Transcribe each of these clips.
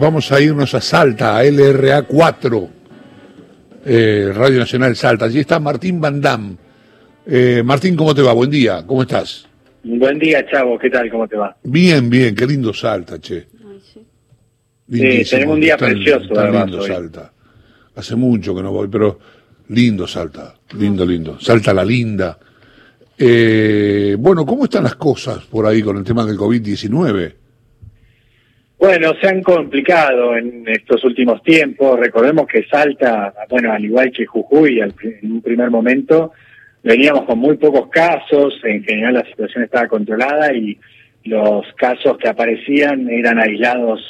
vamos a irnos a Salta, a LRA 4, eh, Radio Nacional Salta. Allí está Martín Van Dam. Eh, Martín, ¿cómo te va? Buen día, ¿cómo estás? Buen día, Chavo, ¿qué tal? ¿Cómo te va? Bien, bien, qué lindo Salta, che. sí. tenemos un día precioso, tan lindo Salta. Hace mucho que no voy, pero lindo Salta, lindo, lindo. Salta la linda. Eh, bueno, ¿cómo están las cosas por ahí con el tema del COVID-19? Bueno, se han complicado en estos últimos tiempos. Recordemos que Salta, bueno, al igual que Jujuy, en un primer momento, veníamos con muy pocos casos. En general la situación estaba controlada y los casos que aparecían eran aislados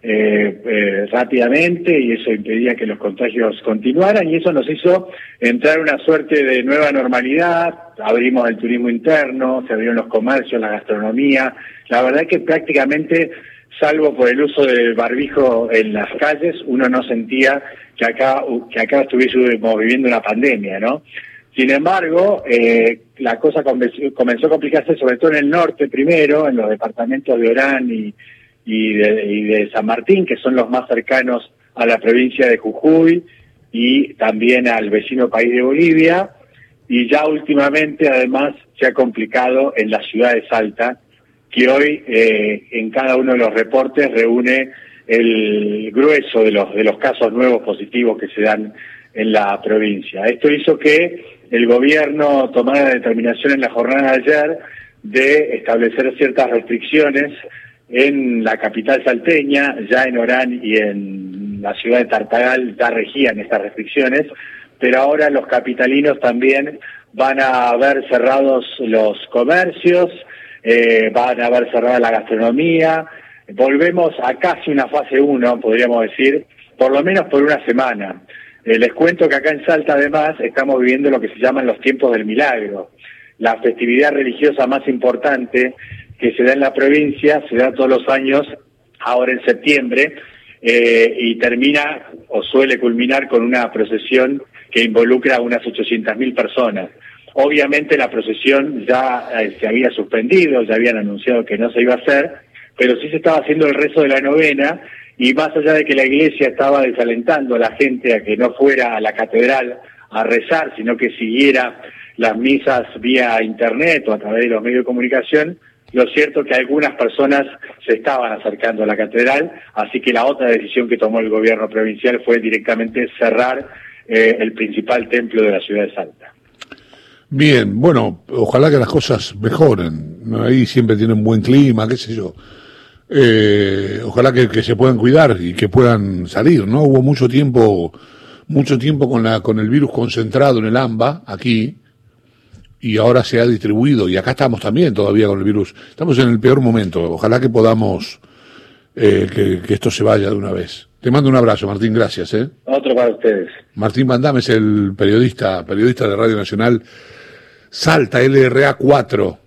eh, eh, rápidamente y eso impedía que los contagios continuaran y eso nos hizo entrar una suerte de nueva normalidad, abrimos el turismo interno, se abrieron los comercios, la gastronomía, la verdad que prácticamente, salvo por el uso del barbijo en las calles, uno no sentía que acá, que acá estuviésemos viviendo una pandemia, ¿no? Sin embargo, eh, la cosa comenzó a complicarse sobre todo en el norte primero, en los departamentos de Orán y, y de, San Martín, que son los más cercanos a la provincia de Jujuy y también al vecino país de Bolivia. Y ya últimamente, además, se ha complicado en la ciudad de Salta, que hoy eh, en cada uno de los reportes reúne el grueso de los, de los casos nuevos positivos que se dan en la provincia. Esto hizo que el gobierno tomara la determinación en la jornada de ayer de establecer ciertas restricciones en la capital salteña, ya en Orán y en la ciudad de Tartagal ya regían estas restricciones, pero ahora los capitalinos también van a ver cerrados los comercios, eh, van a ver cerrada la gastronomía, volvemos a casi una fase 1, podríamos decir, por lo menos por una semana. Eh, les cuento que acá en Salta además estamos viviendo lo que se llaman los tiempos del milagro, la festividad religiosa más importante que se da en la provincia, se da todos los años, ahora en septiembre, eh, y termina o suele culminar con una procesión que involucra a unas 800.000 personas. Obviamente la procesión ya eh, se había suspendido, ya habían anunciado que no se iba a hacer, pero sí se estaba haciendo el rezo de la novena y más allá de que la iglesia estaba desalentando a la gente a que no fuera a la catedral a rezar, sino que siguiera las misas vía internet o a través de los medios de comunicación, lo cierto es que algunas personas se estaban acercando a la catedral, así que la otra decisión que tomó el gobierno provincial fue directamente cerrar eh, el principal templo de la ciudad de Salta. Bien, bueno, ojalá que las cosas mejoren. Ahí siempre tienen buen clima, qué sé yo. Eh, ojalá que, que, se puedan cuidar y que puedan salir, ¿no? Hubo mucho tiempo, mucho tiempo con la, con el virus concentrado en el AMBA, aquí, y ahora se ha distribuido y acá estamos también todavía con el virus. Estamos en el peor momento. Ojalá que podamos eh, que, esto se vaya de una vez. Te mando un abrazo, Martín, gracias. ¿eh? Otro para ustedes. Martín Mandame es el periodista, periodista de Radio Nacional Salta LRA 4